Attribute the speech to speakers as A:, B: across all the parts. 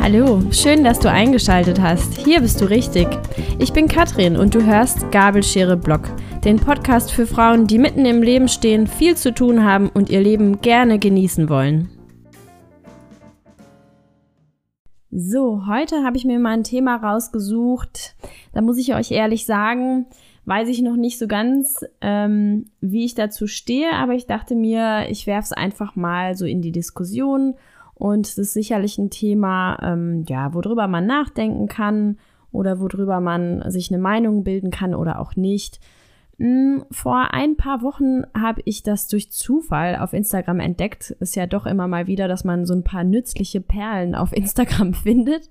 A: Hallo, schön, dass du eingeschaltet hast. Hier bist du richtig. Ich bin Katrin und du hörst Gabelschere Blog, den Podcast für Frauen, die mitten im Leben stehen, viel zu tun haben und ihr Leben gerne genießen wollen. So, heute habe ich mir mal ein Thema rausgesucht. Da muss ich euch ehrlich sagen, weiß ich noch nicht so ganz, ähm, wie ich dazu stehe, aber ich dachte mir, ich werfe es einfach mal so in die Diskussion und es ist sicherlich ein Thema, ähm, ja, worüber man nachdenken kann oder worüber man sich eine Meinung bilden kann oder auch nicht. Hm, vor ein paar Wochen habe ich das durch Zufall auf Instagram entdeckt. Ist ja doch immer mal wieder, dass man so ein paar nützliche Perlen auf Instagram findet.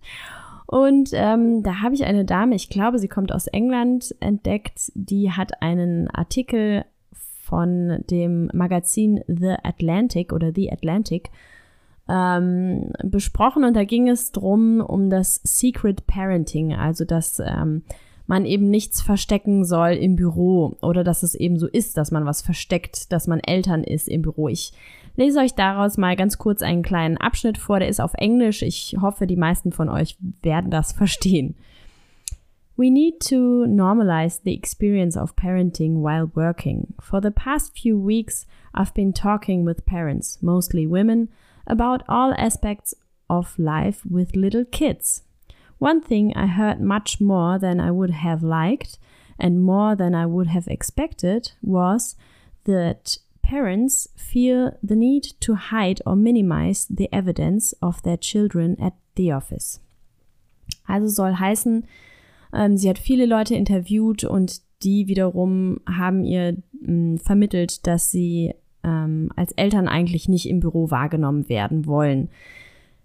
A: Und ähm, da habe ich eine Dame, ich glaube, sie kommt aus England, entdeckt, die hat einen Artikel von dem Magazin The Atlantic oder The Atlantic ähm, besprochen und da ging es drum um das Secret Parenting, also dass ähm, man eben nichts verstecken soll im Büro oder dass es eben so ist, dass man was versteckt, dass man Eltern ist im Büro. Ich lese euch daraus mal ganz kurz einen kleinen Abschnitt vor, der ist auf Englisch. Ich hoffe, die meisten von euch werden das verstehen. We need to normalize the experience of parenting while working. For the past few weeks, I've been talking with parents, mostly women, about all aspects of life with little kids. One thing I heard much more than I would have liked and more than I would have expected was that parents feel the need to hide or minimize the evidence of their children at the office. Also soll heißen, ähm, sie hat viele Leute interviewt und die wiederum haben ihr mh, vermittelt, dass sie ähm, als Eltern eigentlich nicht im Büro wahrgenommen werden wollen.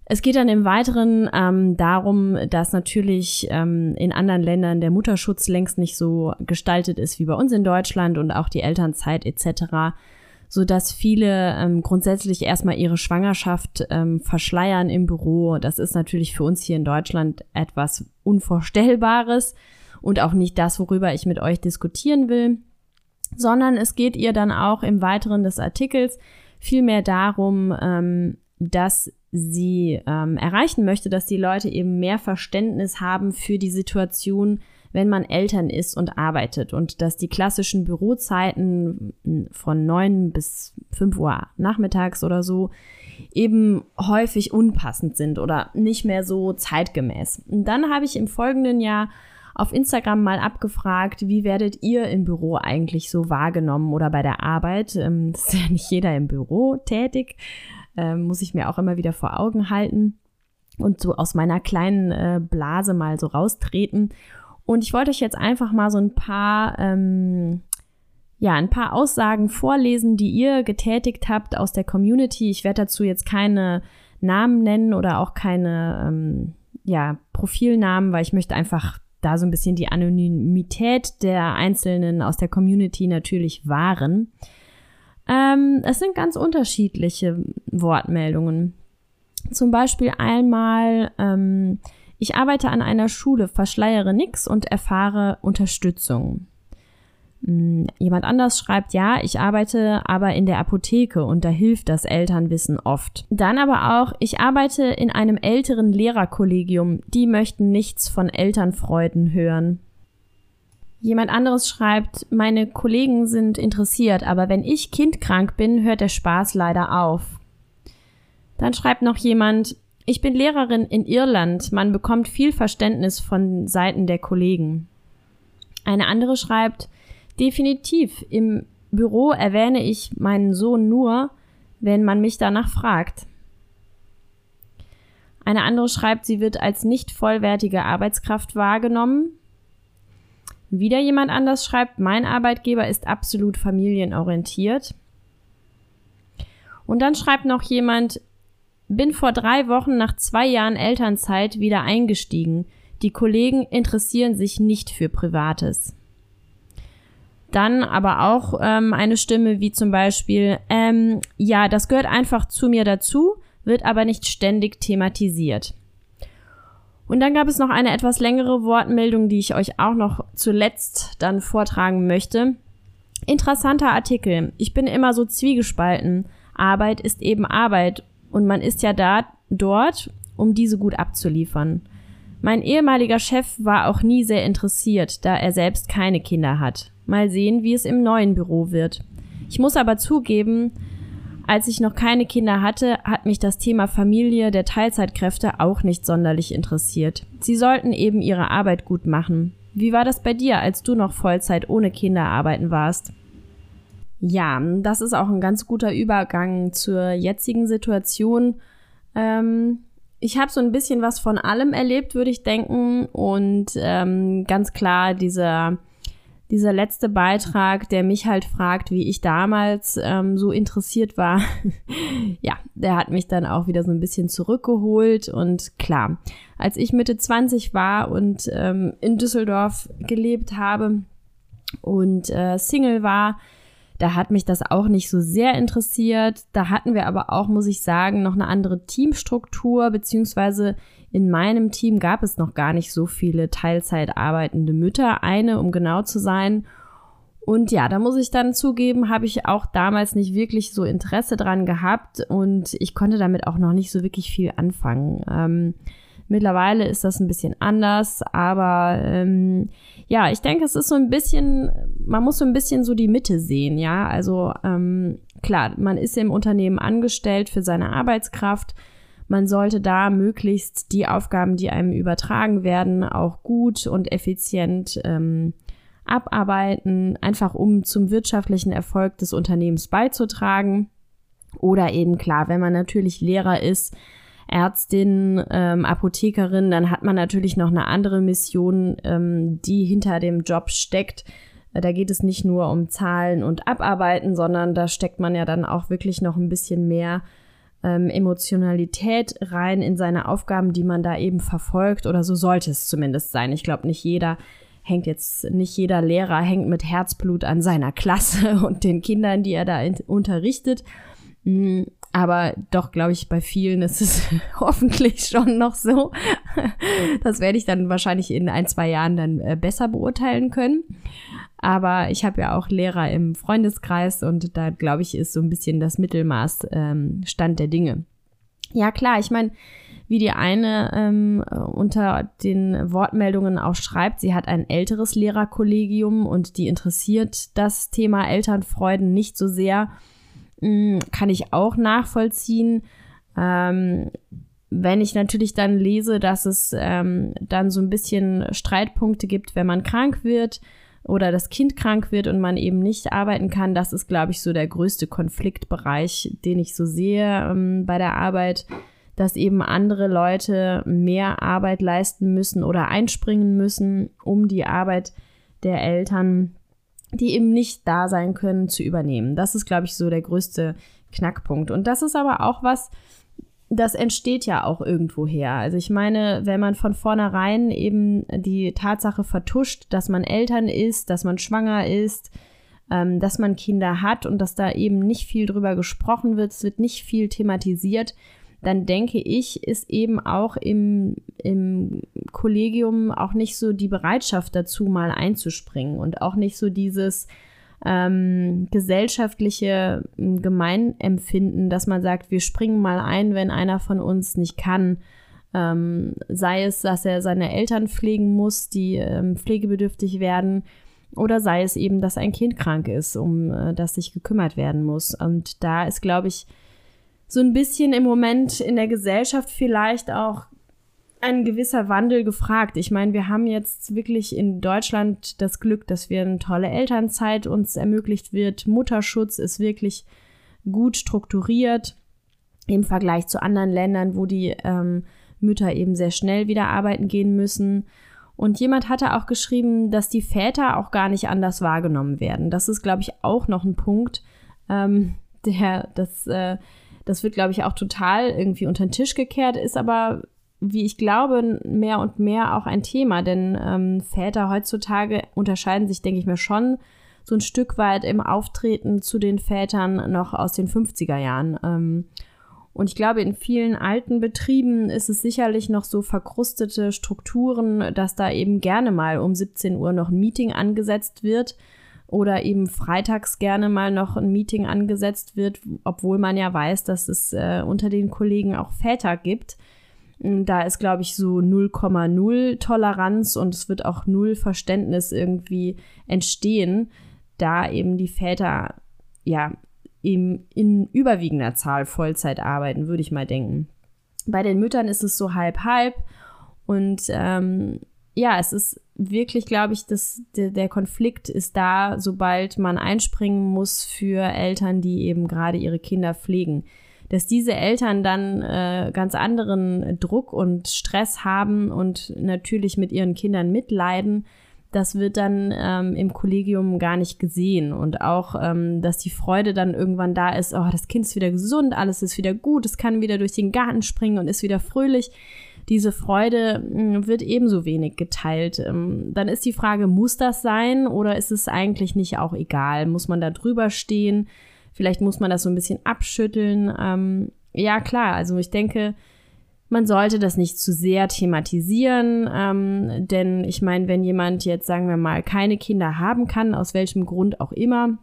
A: Es geht dann im Weiteren ähm, darum, dass natürlich ähm, in anderen Ländern der Mutterschutz längst nicht so gestaltet ist wie bei uns in Deutschland und auch die Elternzeit etc., so dass viele ähm, grundsätzlich erstmal ihre Schwangerschaft ähm, verschleiern im Büro. Das ist natürlich für uns hier in Deutschland etwas Unvorstellbares und auch nicht das, worüber ich mit euch diskutieren will sondern es geht ihr dann auch im Weiteren des Artikels vielmehr darum, ähm, dass sie ähm, erreichen möchte, dass die Leute eben mehr Verständnis haben für die Situation, wenn man Eltern ist und arbeitet und dass die klassischen Bürozeiten von neun bis fünf Uhr nachmittags oder so eben häufig unpassend sind oder nicht mehr so zeitgemäß. Und dann habe ich im folgenden Jahr auf Instagram mal abgefragt, wie werdet ihr im Büro eigentlich so wahrgenommen oder bei der Arbeit? Ähm, ist ja nicht jeder im Büro tätig, ähm, muss ich mir auch immer wieder vor Augen halten und so aus meiner kleinen äh, Blase mal so raustreten. Und ich wollte euch jetzt einfach mal so ein paar, ähm, ja, ein paar Aussagen vorlesen, die ihr getätigt habt aus der Community. Ich werde dazu jetzt keine Namen nennen oder auch keine, ähm, ja, Profilnamen, weil ich möchte einfach da so ein bisschen die Anonymität der Einzelnen aus der Community natürlich wahren. Ähm, es sind ganz unterschiedliche Wortmeldungen. Zum Beispiel einmal, ähm, ich arbeite an einer Schule, verschleiere nichts und erfahre Unterstützung. Hm, jemand anders schreibt, ja, ich arbeite aber in der Apotheke und da hilft das Elternwissen oft. Dann aber auch, ich arbeite in einem älteren Lehrerkollegium, die möchten nichts von Elternfreuden hören. Jemand anderes schreibt, meine Kollegen sind interessiert, aber wenn ich kindkrank bin, hört der Spaß leider auf. Dann schreibt noch jemand, ich bin Lehrerin in Irland, man bekommt viel Verständnis von Seiten der Kollegen. Eine andere schreibt, Definitiv. Im Büro erwähne ich meinen Sohn nur, wenn man mich danach fragt. Eine andere schreibt, sie wird als nicht vollwertige Arbeitskraft wahrgenommen. Wieder jemand anders schreibt, mein Arbeitgeber ist absolut familienorientiert. Und dann schreibt noch jemand, bin vor drei Wochen nach zwei Jahren Elternzeit wieder eingestiegen. Die Kollegen interessieren sich nicht für Privates. Dann aber auch ähm, eine Stimme wie zum Beispiel, ähm, ja, das gehört einfach zu mir dazu, wird aber nicht ständig thematisiert. Und dann gab es noch eine etwas längere Wortmeldung, die ich euch auch noch zuletzt dann vortragen möchte. Interessanter Artikel. Ich bin immer so zwiegespalten. Arbeit ist eben Arbeit und man ist ja da dort um diese gut abzuliefern. Mein ehemaliger Chef war auch nie sehr interessiert, da er selbst keine Kinder hat. Mal sehen, wie es im neuen Büro wird. Ich muss aber zugeben, als ich noch keine Kinder hatte, hat mich das Thema Familie der Teilzeitkräfte auch nicht sonderlich interessiert. Sie sollten eben ihre Arbeit gut machen. Wie war das bei dir, als du noch Vollzeit ohne Kinder arbeiten warst? Ja, das ist auch ein ganz guter Übergang zur jetzigen Situation. Ähm, ich habe so ein bisschen was von allem erlebt, würde ich denken. Und ähm, ganz klar, dieser dieser letzte Beitrag, der mich halt fragt, wie ich damals ähm, so interessiert war, ja, der hat mich dann auch wieder so ein bisschen zurückgeholt. Und klar, als ich Mitte 20 war und ähm, in Düsseldorf gelebt habe und äh, Single war, da hat mich das auch nicht so sehr interessiert. Da hatten wir aber auch, muss ich sagen, noch eine andere Teamstruktur, beziehungsweise in meinem Team gab es noch gar nicht so viele Teilzeit arbeitende Mütter, eine, um genau zu sein. Und ja, da muss ich dann zugeben, habe ich auch damals nicht wirklich so Interesse dran gehabt und ich konnte damit auch noch nicht so wirklich viel anfangen. Ähm, mittlerweile ist das ein bisschen anders, aber ähm, ja, ich denke, es ist so ein bisschen, man muss so ein bisschen so die Mitte sehen, ja. Also ähm, klar, man ist im Unternehmen angestellt für seine Arbeitskraft man sollte da möglichst die Aufgaben, die einem übertragen werden, auch gut und effizient ähm, abarbeiten, einfach um zum wirtschaftlichen Erfolg des Unternehmens beizutragen. Oder eben klar, wenn man natürlich Lehrer ist, Ärztin, ähm, Apothekerin, dann hat man natürlich noch eine andere Mission, ähm, die hinter dem Job steckt. Da geht es nicht nur um Zahlen und Abarbeiten, sondern da steckt man ja dann auch wirklich noch ein bisschen mehr ähm, Emotionalität rein in seine Aufgaben, die man da eben verfolgt oder so sollte es zumindest sein. Ich glaube, nicht jeder hängt jetzt, nicht jeder Lehrer hängt mit Herzblut an seiner Klasse und den Kindern, die er da unterrichtet. Aber doch, glaube ich, bei vielen ist es hoffentlich schon noch so. Das werde ich dann wahrscheinlich in ein, zwei Jahren dann äh, besser beurteilen können. Aber ich habe ja auch Lehrer im Freundeskreis und da, glaube ich, ist so ein bisschen das Mittelmaß ähm, Stand der Dinge. Ja, klar, ich meine, wie die eine ähm, unter den Wortmeldungen auch schreibt, sie hat ein älteres Lehrerkollegium und die interessiert das Thema Elternfreuden nicht so sehr. Hm, kann ich auch nachvollziehen. Ähm, wenn ich natürlich dann lese, dass es ähm, dann so ein bisschen Streitpunkte gibt, wenn man krank wird, oder das Kind krank wird und man eben nicht arbeiten kann, das ist, glaube ich, so der größte Konfliktbereich, den ich so sehe ähm, bei der Arbeit, dass eben andere Leute mehr Arbeit leisten müssen oder einspringen müssen, um die Arbeit der Eltern, die eben nicht da sein können, zu übernehmen. Das ist, glaube ich, so der größte Knackpunkt. Und das ist aber auch was, das entsteht ja auch irgendwo her. Also ich meine, wenn man von vornherein eben die Tatsache vertuscht, dass man Eltern ist, dass man schwanger ist, ähm, dass man Kinder hat und dass da eben nicht viel drüber gesprochen wird, es wird nicht viel thematisiert, dann denke ich, ist eben auch im, im Kollegium auch nicht so die Bereitschaft dazu, mal einzuspringen und auch nicht so dieses, ähm, gesellschaftliche ähm, Gemeinempfinden, dass man sagt, wir springen mal ein, wenn einer von uns nicht kann. Ähm, sei es, dass er seine Eltern pflegen muss, die ähm, pflegebedürftig werden, oder sei es eben, dass ein Kind krank ist, um äh, das sich gekümmert werden muss. Und da ist, glaube ich, so ein bisschen im Moment in der Gesellschaft vielleicht auch ein gewisser Wandel gefragt. Ich meine, wir haben jetzt wirklich in Deutschland das Glück, dass wir eine tolle Elternzeit uns ermöglicht wird. Mutterschutz ist wirklich gut strukturiert im Vergleich zu anderen Ländern, wo die ähm, Mütter eben sehr schnell wieder arbeiten gehen müssen. Und jemand hatte auch geschrieben, dass die Väter auch gar nicht anders wahrgenommen werden. Das ist, glaube ich, auch noch ein Punkt, ähm, der das, äh, das wird, glaube ich, auch total irgendwie unter den Tisch gekehrt, ist aber wie ich glaube, mehr und mehr auch ein Thema, denn ähm, Väter heutzutage unterscheiden sich, denke ich mir, schon so ein Stück weit im Auftreten zu den Vätern noch aus den 50er Jahren. Ähm, und ich glaube, in vielen alten Betrieben ist es sicherlich noch so verkrustete Strukturen, dass da eben gerne mal um 17 Uhr noch ein Meeting angesetzt wird oder eben freitags gerne mal noch ein Meeting angesetzt wird, obwohl man ja weiß, dass es äh, unter den Kollegen auch Väter gibt Da ist, glaube ich, so 0,0 Toleranz und es wird auch null Verständnis irgendwie entstehen, da eben die Väter ja eben in überwiegender Zahl Vollzeit arbeiten, würde ich mal denken. Bei den Müttern ist es so halb-halb und ähm, ja, es ist wirklich, glaube ich, dass der, Konflikt ist da, sobald man einspringen muss für Eltern, die eben gerade ihre Kinder pflegen. Dass diese Eltern dann äh, ganz anderen Druck und Stress haben und natürlich mit ihren Kindern mitleiden, das wird dann ähm, im Kollegium gar nicht gesehen. Und auch, ähm, dass die Freude dann irgendwann da ist, oh, das Kind ist wieder gesund, alles ist wieder gut, es kann wieder durch den Garten springen und ist wieder fröhlich. Diese Freude hm, wird ebenso wenig geteilt. Ähm, dann ist die Frage, muss das sein oder ist es eigentlich nicht auch egal? Muss man da drüber stehen? Vielleicht muss man das so ein bisschen abschütteln. Ähm, ja, klar, also ich denke, man sollte das nicht zu sehr thematisieren, ähm, denn ich meine, wenn jemand jetzt, sagen wir mal, keine Kinder haben kann, aus welchem Grund auch immer,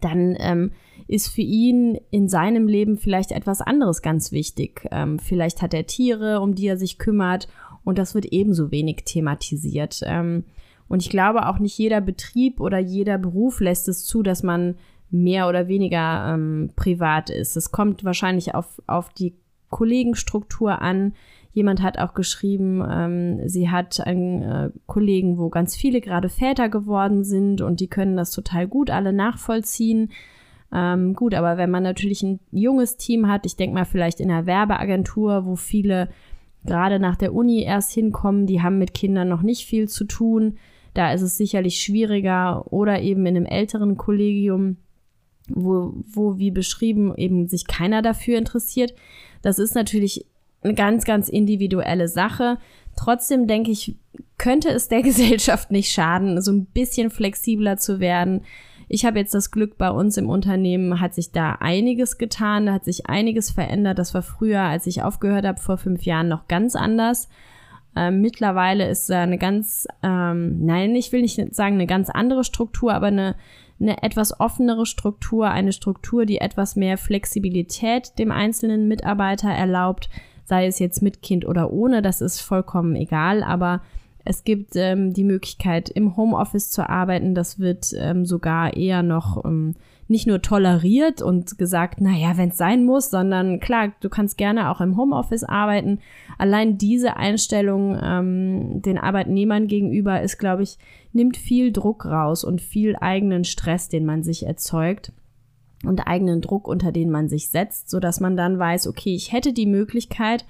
A: dann ähm, ist für ihn in seinem Leben vielleicht etwas anderes ganz wichtig. Ähm, vielleicht hat er Tiere, um die er sich kümmert und das wird ebenso wenig thematisiert. Ähm, und ich glaube auch nicht jeder Betrieb oder jeder Beruf lässt es zu, dass man mehr oder weniger ähm, privat ist. Es kommt wahrscheinlich auf, auf die Kollegenstruktur an. Jemand hat auch geschrieben, ähm, sie hat einen äh, Kollegen, wo ganz viele gerade Väter geworden sind und die können das total gut alle nachvollziehen. Ähm, gut, aber wenn man natürlich ein junges Team hat, ich denke mal vielleicht in einer Werbeagentur, wo viele gerade nach der Uni erst hinkommen, die haben mit Kindern noch nicht viel zu tun. Da ist es sicherlich schwieriger oder eben in einem älteren Kollegium, wo, wo wie beschrieben eben sich keiner dafür interessiert. Das ist natürlich eine ganz, ganz individuelle Sache. Trotzdem denke ich, könnte es der Gesellschaft nicht schaden, so ein bisschen flexibler zu werden. Ich habe jetzt das Glück, bei uns im Unternehmen hat sich da einiges getan, da hat sich einiges verändert. Das war früher, als ich aufgehört habe, vor fünf Jahren noch ganz anders. Ähm, mittlerweile ist da eine ganz, ähm, nein, ich will nicht sagen eine ganz andere Struktur, aber eine, eine etwas offenere Struktur, eine Struktur, die etwas mehr Flexibilität dem einzelnen Mitarbeiter erlaubt, sei es jetzt mit Kind oder ohne, das ist vollkommen egal, aber es gibt ähm, die Möglichkeit, im Homeoffice zu arbeiten. Das wird ähm, sogar eher noch ähm, nicht nur toleriert und gesagt, naja, wenn es sein muss, sondern klar, du kannst gerne auch im Homeoffice arbeiten. Allein diese Einstellung ähm, den Arbeitnehmern gegenüber ist, glaube ich, nimmt viel Druck raus und viel eigenen Stress, den man sich erzeugt und eigenen Druck, unter den man sich setzt, so dass man dann weiß, okay, ich hätte die Möglichkeit,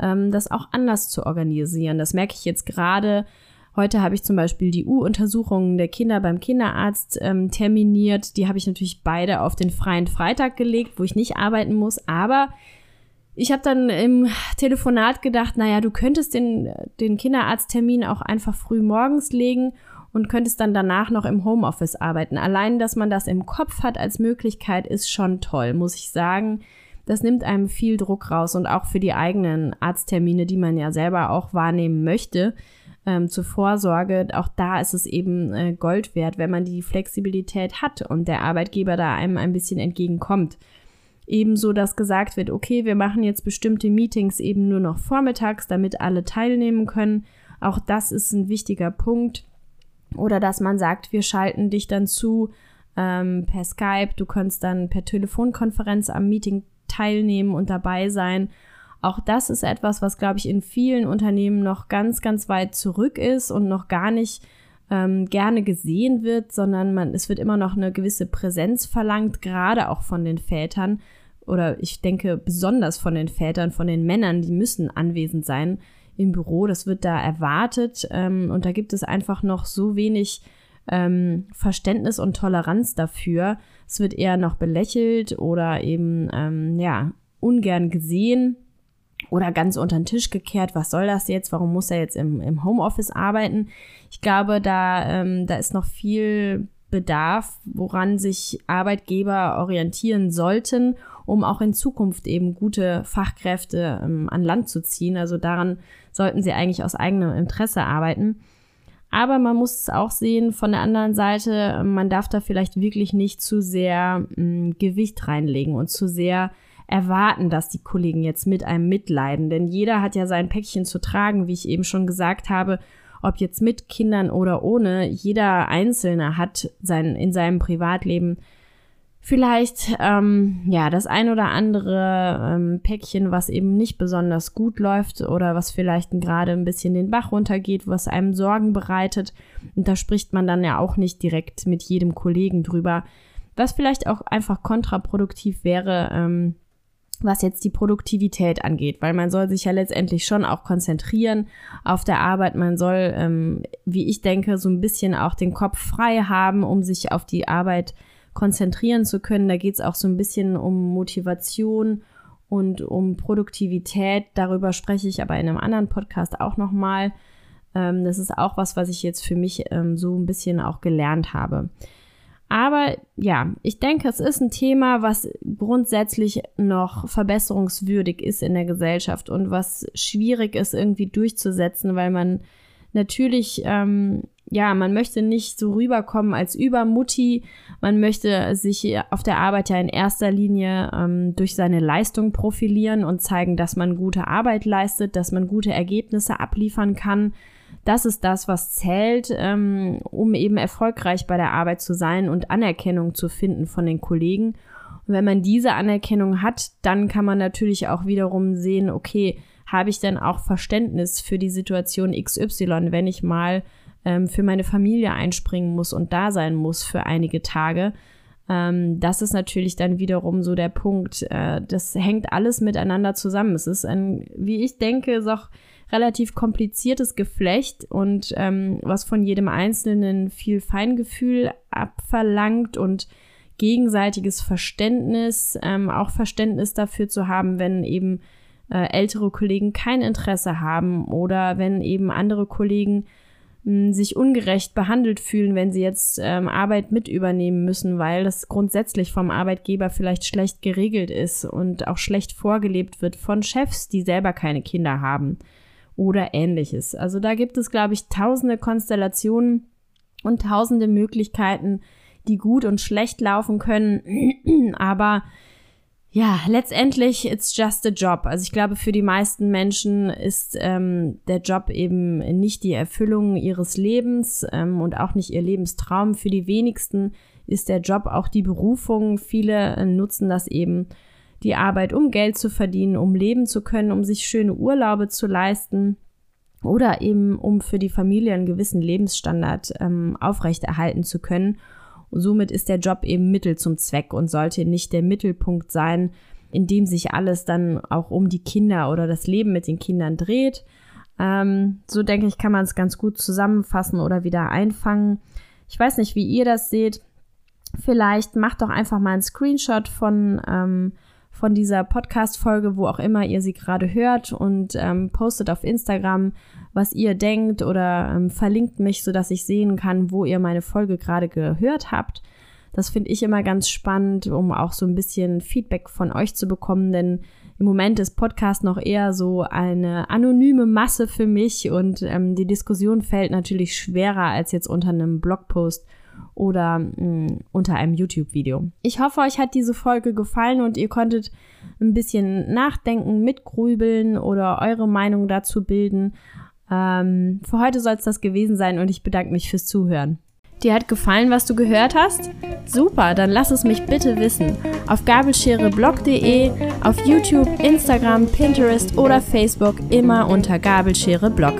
A: ähm, das auch anders zu organisieren. Das merke ich jetzt gerade. Heute habe ich zum Beispiel die U-Untersuchungen der Kinder beim Kinderarzt ähm, terminiert. Die habe ich natürlich beide auf den freien Freitag gelegt, wo ich nicht arbeiten muss. Aber ich habe dann im Telefonat gedacht, naja, du könntest den, den Kinderarzttermin auch einfach früh morgens legen und könntest dann danach noch im Homeoffice arbeiten. Allein, dass man das im Kopf hat als Möglichkeit, ist schon toll, muss ich sagen. Das nimmt einem viel Druck raus und auch für die eigenen Arzttermine, die man ja selber auch wahrnehmen möchte, ähm, zur Vorsorge. Auch da ist es eben äh, Gold wert, wenn man die Flexibilität hat und der Arbeitgeber da einem ein bisschen entgegenkommt. Ebenso, dass gesagt wird, okay, wir machen jetzt bestimmte Meetings eben nur noch vormittags, damit alle teilnehmen können. Auch das ist ein wichtiger Punkt. Oder dass man sagt, wir schalten dich dann zu ähm, per Skype, du kannst dann per Telefonkonferenz am Meeting teilnehmen und dabei sein. Auch das ist etwas, was, glaube ich, in vielen Unternehmen noch ganz, ganz weit zurück ist und noch gar nicht ähm, gerne gesehen wird, sondern man, es wird immer noch eine gewisse Präsenz verlangt, gerade auch von den Vätern. Oder ich denke besonders von den Vätern, von den Männern, die müssen anwesend sein im Büro. Das wird da erwartet ähm, und da gibt es einfach noch so wenig ähm, Verständnis und Toleranz dafür. Es wird eher noch belächelt oder eben, ähm, ja, ungern gesehen oder ganz unter den Tisch gekehrt. Was soll das jetzt? Warum muss er jetzt im, im Homeoffice arbeiten? Ich glaube, da, ähm, da ist noch viel Bedarf, woran sich Arbeitgeber orientieren sollten, um auch in Zukunft eben gute Fachkräfte ähm, an Land zu ziehen. Also daran sollten sie eigentlich aus eigenem Interesse arbeiten. Aber man muss es auch sehen von der anderen Seite, man darf da vielleicht wirklich nicht zu sehr mh, mm, Gewicht reinlegen und zu sehr erwarten, dass die Kollegen jetzt mit einem mitleiden. Denn jeder hat ja sein Päckchen zu tragen, wie ich eben schon gesagt habe, ob jetzt mit Kindern oder ohne. Jeder Einzelne hat sein, in seinem Privatleben vielleicht ähm, ja das ein oder andere ähm, Päckchen, was eben nicht besonders gut läuft oder was vielleicht gerade ein bisschen den Bach runtergeht, was einem Sorgen bereitet. Und da spricht man dann ja auch nicht direkt mit jedem Kollegen drüber, was vielleicht auch einfach kontraproduktiv wäre. Ähm, was jetzt die Produktivität angeht, weil man soll sich ja letztendlich schon auch konzentrieren auf der Arbeit. Man soll, ähm, wie ich denke, so ein bisschen auch den Kopf frei haben, um sich auf die Arbeit konzentrieren zu können. Da geht es auch so ein bisschen um Motivation und um Produktivität. Darüber spreche ich aber in einem anderen Podcast auch nochmal. Ähm, das ist auch was, was ich jetzt für mich ähm, so ein bisschen auch gelernt habe. Aber ja, ich denke, es ist ein Thema, was grundsätzlich noch verbesserungswürdig ist in der Gesellschaft und was schwierig ist irgendwie durchzusetzen, weil man natürlich, ähm, ja, man möchte nicht so rüberkommen als Übermutti. Man möchte sich auf der Arbeit ja in erster Linie ähm, durch seine Leistung profilieren und zeigen, dass man gute Arbeit leistet, dass man gute Ergebnisse abliefern kann das ist das, was zählt, ähm, um eben erfolgreich bei der Arbeit zu sein und Anerkennung zu finden von den Kollegen. Und wenn man diese Anerkennung hat, dann kann man natürlich auch wiederum sehen, okay, habe ich denn auch Verständnis für die Situation XY, wenn ich mal ähm, für meine Familie einspringen muss und da sein muss für einige Tage. Ähm, das ist natürlich dann wiederum so der Punkt. Äh, das hängt alles miteinander zusammen. Es ist ein, wie ich denke, ist auch relativ kompliziertes Geflecht und ähm, was von jedem Einzelnen viel Feingefühl abverlangt und gegenseitiges Verständnis, ähm, auch Verständnis dafür zu haben, wenn eben äh, ältere Kollegen kein Interesse haben oder wenn eben andere Kollegen mh, sich ungerecht behandelt fühlen, wenn sie jetzt ähm, Arbeit mit übernehmen müssen, weil das grundsätzlich vom Arbeitgeber vielleicht schlecht geregelt ist und auch schlecht vorgelebt wird von Chefs, die selber keine Kinder haben oder ähnliches. Also da gibt es, glaube ich, tausende Konstellationen und tausende Möglichkeiten, die gut und schlecht laufen können. Aber ja, letztendlich, it's just a job. Also ich glaube, für die meisten Menschen ist ähm, der Job eben nicht die Erfüllung ihres Lebens ähm, und auch nicht ihr Lebenstraum. Für die wenigsten ist der Job auch die Berufung. Viele äh, nutzen das eben die Arbeit, um Geld zu verdienen, um leben zu können, um sich schöne Urlaube zu leisten oder eben um für die Familie einen gewissen Lebensstandard ähm, aufrechterhalten zu können. Und somit ist der Job eben Mittel zum Zweck und sollte nicht der Mittelpunkt sein, in dem sich alles dann auch um die Kinder oder das Leben mit den Kindern dreht. Ähm, so denke ich, kann man es ganz gut zusammenfassen oder wieder einfangen. Ich weiß nicht, wie ihr das seht. Vielleicht macht doch einfach mal einen Screenshot von ähm, von dieser Podcast-Folge, wo auch immer ihr sie gerade hört und ähm, postet auf Instagram, was ihr denkt oder ähm, verlinkt mich, sodass ich sehen kann, wo ihr meine Folge gerade gehört habt. Das finde ich immer ganz spannend, um auch so ein bisschen Feedback von euch zu bekommen, denn im Moment ist Podcast noch eher so eine anonyme Masse für mich und ähm, die Diskussion fällt natürlich schwerer als jetzt unter einem Blogpost oder mh, mm, unter einem YouTube-Video. Ich hoffe, euch hat diese Folge gefallen und ihr konntet ein bisschen nachdenken, mitgrübeln oder eure Meinung dazu bilden. Ähm, für heute soll es das gewesen sein und ich bedanke mich fürs Zuhören. Dir hat gefallen, was du gehört hast? Super, dann lass es mich bitte wissen. Auf gabelschereblog.de, auf YouTube, Instagram, Pinterest oder Facebook immer unter Gabelschere Blog.